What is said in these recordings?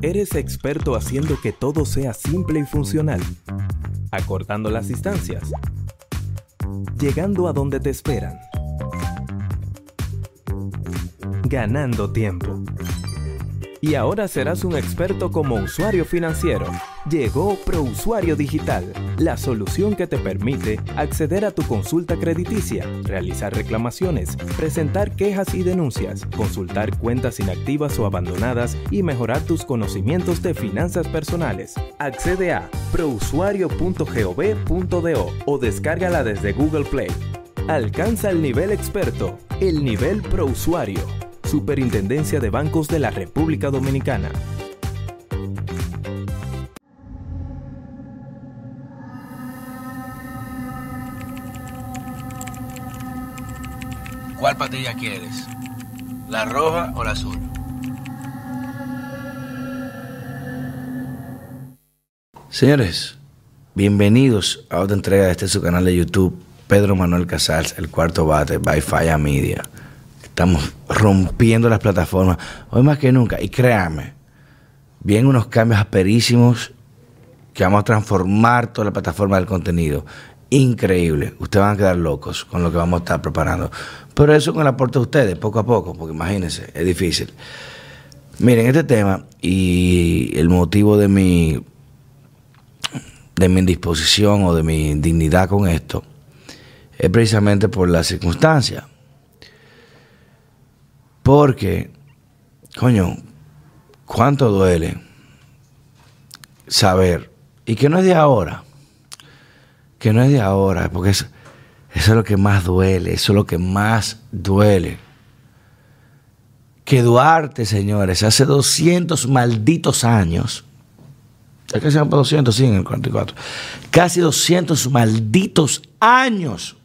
Eres experto haciendo que todo sea simple y funcional, acortando las distancias, llegando a donde te esperan, ganando tiempo. Y ahora serás un experto como usuario financiero. Llegó ProUsuario Digital, la solución que te permite acceder a tu consulta crediticia, realizar reclamaciones, presentar quejas y denuncias, consultar cuentas inactivas o abandonadas y mejorar tus conocimientos de finanzas personales. Accede a prousuario.gov.do o descárgala desde Google Play. Alcanza el nivel experto, el nivel ProUsuario. Superintendencia de Bancos de la República Dominicana. ¿Cuál patilla quieres? ¿La roja o la azul? Señores, bienvenidos a otra entrega de este su canal de YouTube, Pedro Manuel Casals, el cuarto bate, by Fire Media. Estamos rompiendo las plataformas, hoy más que nunca, y créanme, vienen unos cambios asperísimos que vamos a transformar toda la plataforma del contenido. Increíble, ustedes van a quedar locos con lo que vamos a estar preparando. Pero eso con el aporte de ustedes, poco a poco, porque imagínense, es difícil. Miren, este tema y el motivo de mi, de mi indisposición o de mi indignidad con esto es precisamente por la circunstancia. Porque, coño, cuánto duele saber, y que no es de ahora, que no es de ahora, porque eso, es lo que más duele, eso es lo que más duele. Que Duarte, señores, hace 200 malditos años, se llama 200, sí, en el 44, casi 200 malditos años,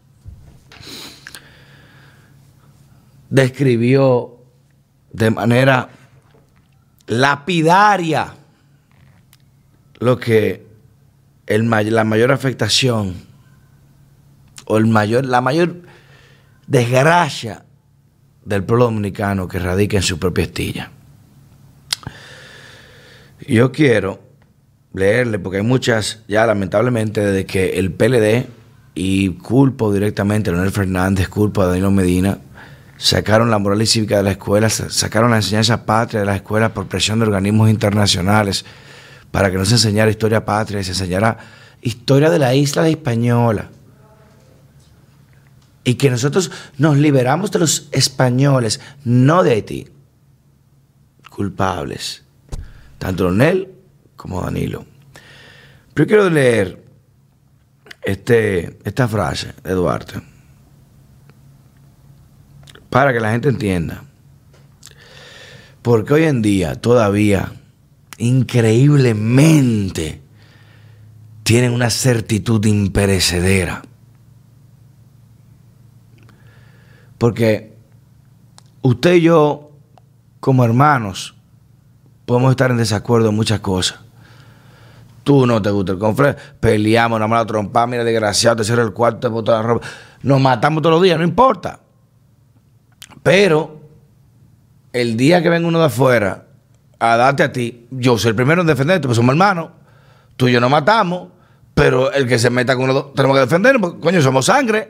describió de manera lapidaria lo que el, la mayor afectación o el mayor, la mayor desgracia del pueblo dominicano que radica en su propia estilla. Yo quiero leerle, porque hay muchas, ya lamentablemente, desde que el PLD y culpo directamente a Leonel Fernández, culpo a Danilo Medina, sacaron la moral y cívica de la escuela, sacaron la enseñanza patria de la escuela por presión de organismos internacionales para que no se enseñara historia patria, se enseñara historia de la isla de Española. Y que nosotros nos liberamos de los españoles, no de Haití. Culpables. Tanto Leonel como Danilo. Pero quiero leer este, esta frase de Duarte para que la gente entienda. Porque hoy en día todavía, increíblemente, tienen una certitud imperecedera. Porque usted y yo, como hermanos, podemos estar en desacuerdo en muchas cosas. Tú no te gusta el confre, peleamos, nos la trompa, mira, desgraciado, te cierra el cuarto, te bota la ropa. Nos matamos todos los días, no importa. Pero el día que venga uno de afuera a darte a ti, yo soy el primero en defenderte, pues somos hermanos. Tú y yo nos matamos, pero el que se meta con uno, tenemos que defendernos, porque coño, somos sangre.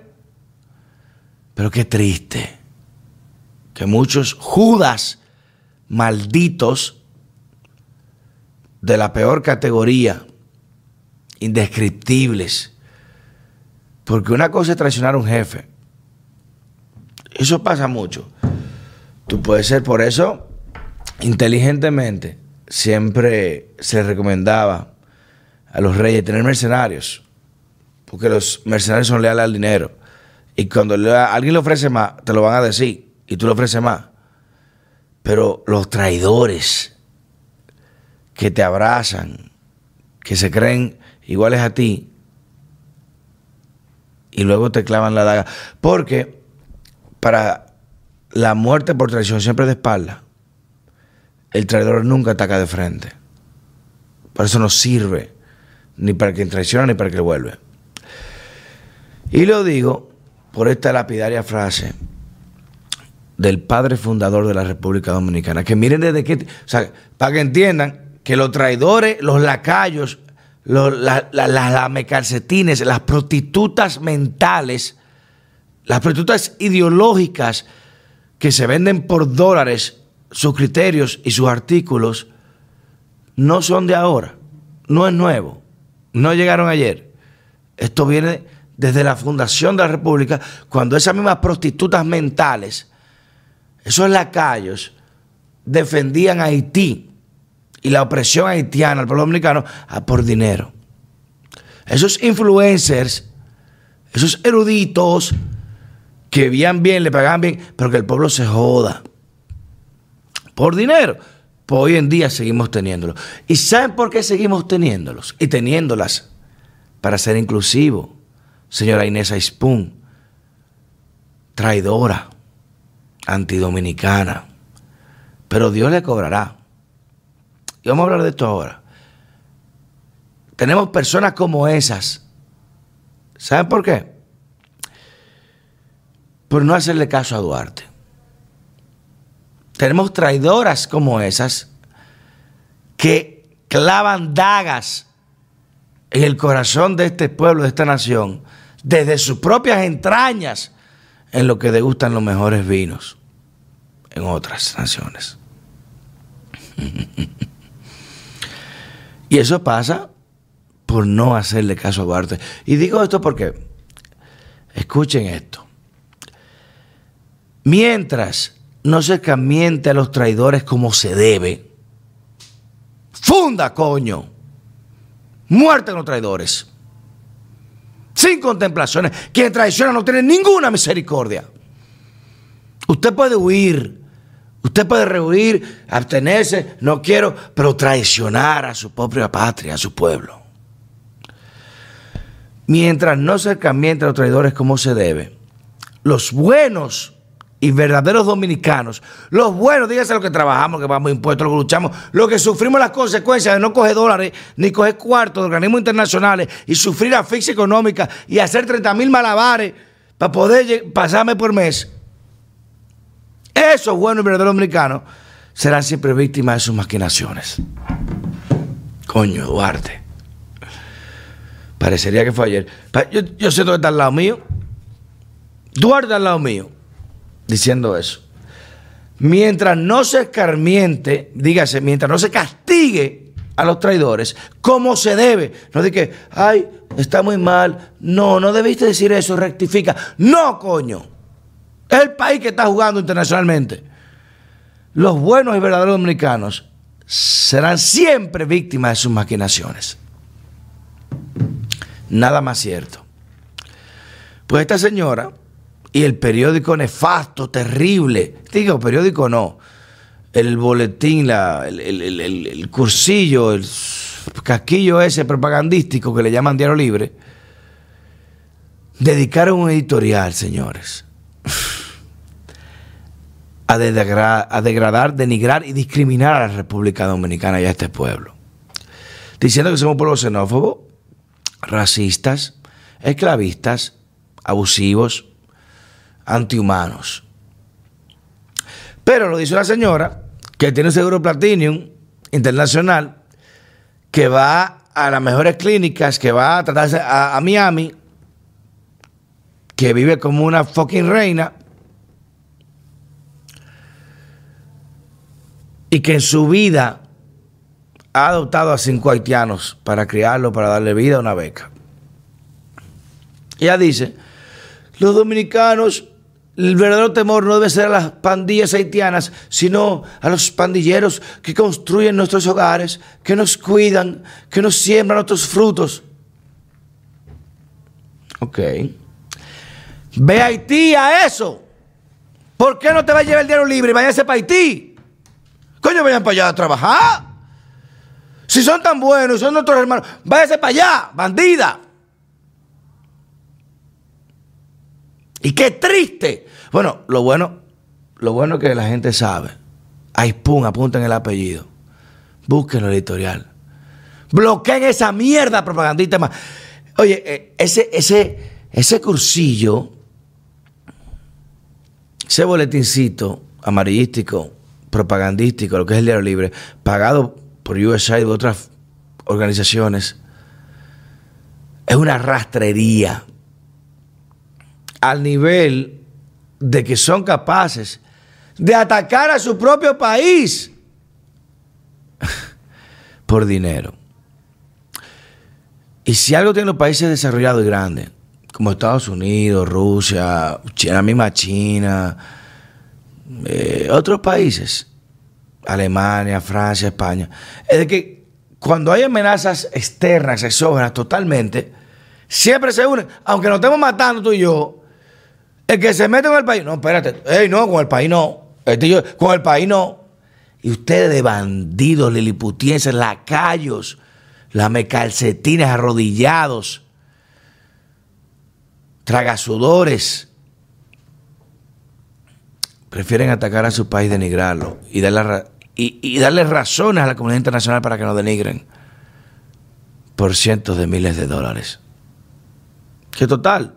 Pero qué triste que muchos judas malditos de la peor categoría, indescriptibles, porque una cosa es traicionar a un jefe, eso pasa mucho. Tú puedes ser por eso, inteligentemente, siempre se recomendaba a los reyes tener mercenarios, porque los mercenarios son leales al dinero. Y cuando alguien le ofrece más, te lo van a decir, y tú le ofreces más. Pero los traidores que te abrazan, que se creen iguales a ti, y luego te clavan la daga. Porque para la muerte por traición siempre de espalda. El traidor nunca ataca de frente. Por eso no sirve ni para quien traiciona ni para quien vuelve. Y lo digo por esta lapidaria frase del padre fundador de la República Dominicana. Que miren desde qué... O sea, para que entiendan que los traidores, los lacayos, las las prostitutas mentales, las prostitutas ideológicas que se venden por dólares sus criterios y sus artículos, no son de ahora, no es nuevo, no llegaron ayer. Esto viene desde la fundación de la República, cuando esas mismas prostitutas mentales, esos lacayos, defendían a Haití y la opresión haitiana al pueblo dominicano por dinero. Esos influencers, esos eruditos que vivían bien, le pagaban bien, pero que el pueblo se joda por dinero. Pues hoy en día seguimos teniéndolos. ¿Y saben por qué seguimos teniéndolos? Y teniéndolas para ser inclusivo. Señora Inés Aispun, traidora, antidominicana. Pero Dios le cobrará. Y vamos a hablar de esto ahora. Tenemos personas como esas. ¿Saben por qué? Por no hacerle caso a Duarte. Tenemos traidoras como esas que clavan dagas en el corazón de este pueblo, de esta nación, desde sus propias entrañas, en lo que degustan los mejores vinos en otras naciones. y eso pasa por no hacerle caso a Duarte. Y digo esto porque, escuchen esto, mientras no se camiente a los traidores como se debe, funda, coño, muerte a los traidores, sin contemplaciones, quien traiciona no tiene ninguna misericordia. Usted puede huir, usted puede rehuir, abstenerse, no quiero, pero traicionar a su propia patria, a su pueblo. Mientras no se camienten los traidores como se debe, los buenos y verdaderos dominicanos, los buenos, dígase lo que trabajamos, que pagamos impuestos, lo que luchamos, lo que sufrimos las consecuencias de no coger dólares ni coger cuartos de organismos internacionales y sufrir asfixia económica y hacer 30 mil malabares para poder pasarme por mes. Esos buenos y verdaderos dominicanos serán siempre víctimas de sus maquinaciones. Coño, Duarte. Parecería que fue ayer. Yo, yo siento que está al lado mío. Duarte al lado mío diciendo eso. Mientras no se escarmiente, dígase, mientras no se castigue a los traidores como se debe. No de que, ay, está muy mal. No, no debiste decir eso, rectifica. No, coño. Es el país que está jugando internacionalmente. Los buenos y verdaderos dominicanos serán siempre víctimas de sus maquinaciones. Nada más cierto. Pues esta señora y el periódico nefasto, terrible, digo, periódico no, el boletín, la, el, cursillo, el casquillo ese propagandístico que le llaman Diario Libre, dedicaron un editorial, señores, a, a degradar, denigrar y discriminar a la República Dominicana y a este pueblo. Diciendo que somos un pueblo xenófobo, racistas, esclavistas, abusivos, antihumanos. Pero lo dice una señora que tiene un seguro Platinum internacional, que va a las mejores clínicas, que va a tratarse a, a Miami, que vive como una fucking reina, y que en su vida ha adoptado a cinco haitianos para criarlo, para darle vida a una beca. Ella dice, los dominicanos el verdadero temor no debe ser a las pandillas haitianas, sino a los pandilleros que construyen nuestros hogares, que nos cuidan, que nos siembran nuestros frutos. Ok. Ve a Haití a eso. ¿Por qué no te va a llevar el dinero libre y váyase para Haití? Coño, vayan para allá a trabajar. Si son tan buenos, son nuestros hermanos, váyase para allá, bandida. Y qué triste. Bueno, lo bueno, lo bueno que la gente sabe. Ahí pum, apunten el apellido. Busquen el editorial. Bloqueen esa mierda propagandista más. Oye, eh, ese, ese, ese cursillo ese boletincito amarillístico, propagandístico, lo que es el diario libre, pagado por USAID u otras organizaciones, es una rastrería al nivel de que son capaces de atacar a su propio país por dinero. Y si algo tienen los países desarrollados y grandes, como Estados Unidos, Rusia, la misma China, eh, otros países, Alemania, Francia, España, es de que cuando hay amenazas externas, exógenas totalmente, siempre se unen, aunque nos estemos matando tú y yo, el que se mete con el país, no, espérate, hey, no, con el país no, con el país no. Y ustedes de bandidos, liliputienses, lacayos, lamecalcetines arrodillados, tragasudores, prefieren atacar a su país, denigrarlo y darle, y, y darle razones a la comunidad internacional para que nos denigren por cientos de miles de dólares. Que total,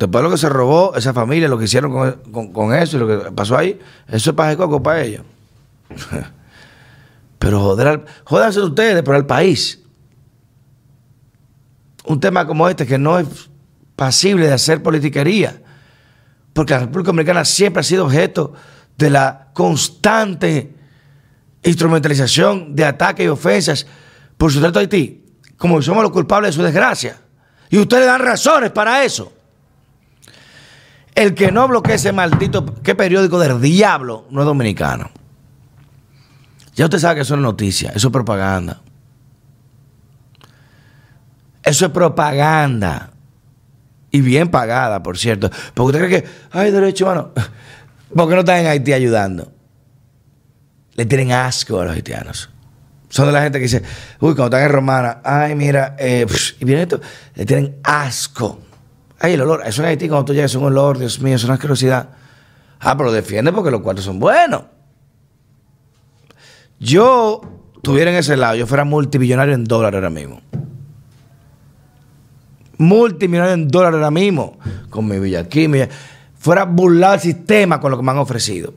después de lo que se robó esa familia, lo que hicieron con, eso y lo que pasó ahí, eso es para coco para ellos. Pero joder, jódanse ustedes, pero al país. Un tema como este que no es pasible de hacer politiquería, porque la República Dominicana siempre ha sido objeto de la constante instrumentalización de ataques y ofensas por su trato a Haití, como somos los culpables de su desgracia. Y ustedes dan razones para eso. El que no bloquee ese maldito, ¿qué periódico del diablo no es dominicano? Ya usted sabe que eso no es noticia, eso es propaganda. Eso es propaganda. Y bien pagada, por cierto. Porque usted cree que, ay, derecho humano, ¿por qué no están en Haití ayudando? Le tienen asco a los haitianos. Son de la gente que dice, uy, cuando están en Romana, ay, mira, eh, y viene esto, le tienen asco. Ay, el olor, eso en Haití cuando tú llegas es un olor, Dios mío, es una asquerosidad. Ah, pero defiende porque los cuartos son buenos. Yo tuviera en ese lado, yo fuera multimillonario en dólares ahora mismo multimillonario en dólares ahora mismo, con mi Villa aquí, fuera burlado el sistema con lo que me han ofrecido.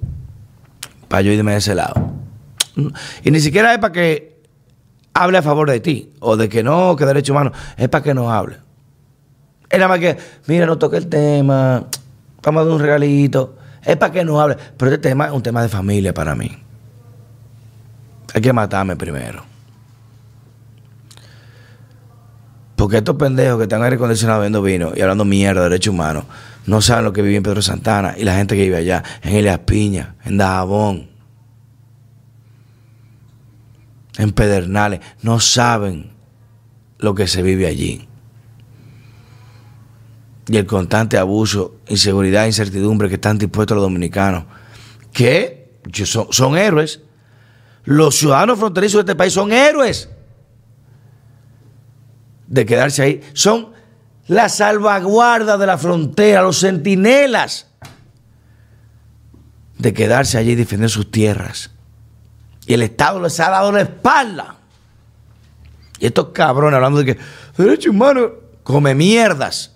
Para yo irme de ese lado. Y ni siquiera es para que hable a favor de ti, o de que no, que derecho humano, es para que no hable. Nada más que, mira, no toque el tema, vamos a dar un regalito. Es para que no hable. Pero este tema es un tema de familia para mí. Hay que matarme primero. Porque estos pendejos que están aire acondicionado viendo vino y hablando mierda de derechos humanos no saben lo que vive en Pedro Santana y la gente que vive allá, en Elias Piña, en Dajabón, en Pedernales, no saben lo que se vive allí. Y el constante abuso, inseguridad, incertidumbre que están dispuestos los dominicanos, que son, son héroes. Los ciudadanos fronterizos de este país son héroes de quedarse ahí. Son la salvaguarda de la frontera, los centinelas de quedarse allí y defender sus tierras. Y el Estado les ha dado la espalda. Y estos cabrones hablando de que derecho humano come mierdas.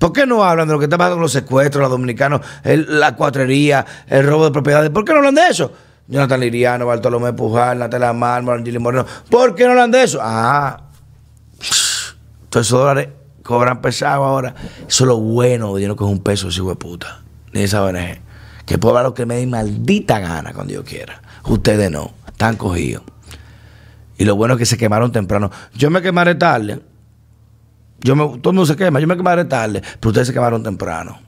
¿Por qué no hablan de lo que está pasando con los secuestros, los dominicanos, la cuatrería, el robo de propiedades? ¿Por qué no hablan de eso? Jonathan Liriano, Bartolomé Pujal, Natalia Mármol, Angeli Moreno. ¿Por qué no hablan de eso? Ah, todos esos dólares cobran pesado ahora. Eso es lo bueno de no cojo un peso ese hijo de puta. Ni esa ONG. Que puedo hablar lo que me dé maldita gana cuando yo quiera. Ustedes no. Están cogidos. Y lo bueno es que se quemaron temprano. Yo me quemaré tarde. Yo me, todo el mundo se quema. Yo me quemaré tarde. Pero ustedes se quemaron temprano.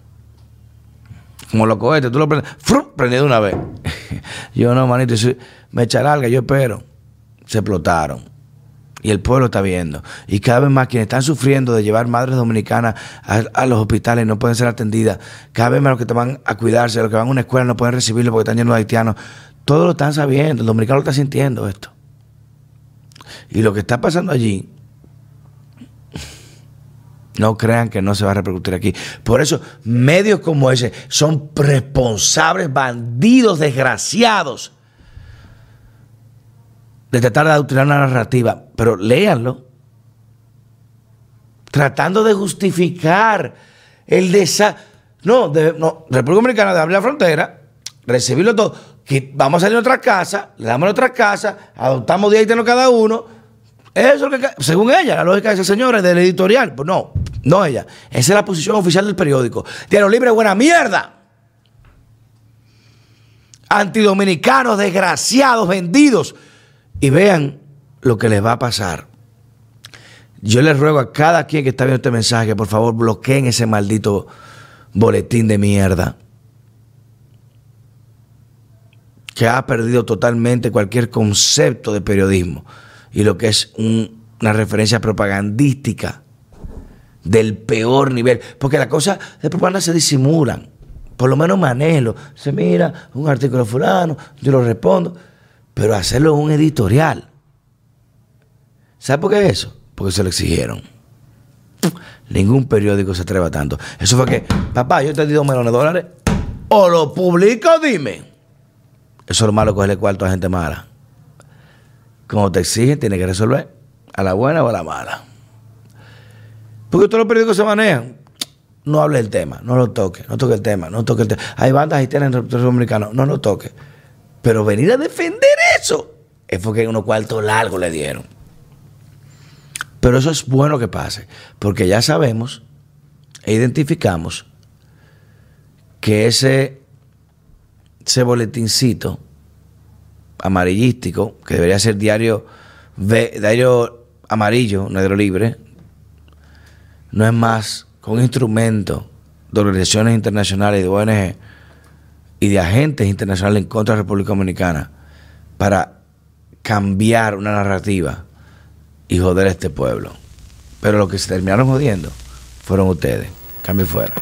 Como los cohetes. Tú lo prendes. ¡Fru! Prendí de una vez. yo no, manito. Me echa larga. Yo espero. Se explotaron y el pueblo está viendo. Y cada vez más quienes están sufriendo de llevar madres dominicanas a, los hospitales no pueden ser atendidas. Cada vez más los que te van a cuidarse, los que van a una escuela no pueden recibirlo porque están llenos de haitianos. Todos lo están sabiendo. El dominicano lo está sintiendo esto. Y lo que está pasando allí, no crean que no se va a repercutir aquí. Por eso, medios como ese son responsables, bandidos, desgraciados de tratar de adulterar una narrativa, pero léanlo. Tratando de justificar el desastre. No, no, República Dominicana de abrir la frontera, recibirlo todo, que vamos a salir a otra casa, le damos a otra casa, adoptamos 10 haitianos cada uno. Eso es lo que, según ella, la lógica de esa señora, del editorial. Pues no, no ella. Esa es la posición oficial del periódico. Diario Libre, buena mierda. Antidominicanos, desgraciados, vendidos. Y vean lo que les va a pasar. Yo les ruego a cada quien que está viendo este mensaje que por favor bloqueen ese maldito boletín de mierda. Que ha perdido totalmente cualquier concepto de periodismo y lo que es una referencia propagandística del peor nivel. Porque las cosas de propaganda se disimulan. Por lo menos manejo. Se mira un artículo fulano, yo lo respondo. Pero hacerlo en un editorial. ¿Sabe por qué es eso? Porque se lo exigieron. Ningún periódico se atreva tanto. Eso fue que, papá, yo te di dos millones de dólares. O lo publico, dime. Eso es lo malo cogerle cuarto a gente mala. Como te exigen, tienes que resolver a la buena o a la mala. Porque todos los periódicos se manejan. No hable del tema, no lo toque, no toque el tema, no toque el tema. Hay bandas haitianas en territorio dominicano, no lo toque. Pero venir a defender eso es porque unos cuartos largos le dieron. Pero eso es bueno que pase, porque ya sabemos e identificamos que ese, ese boletincito amarillístico, que debería ser diario, diario amarillo, negro libre, no es más que un instrumento de organizaciones internacionales, de ONG y de agentes internacionales en contra de la República Dominicana para cambiar una narrativa y joder a este pueblo. Pero lo que se terminaron jodiendo fueron ustedes. Cambio fuera.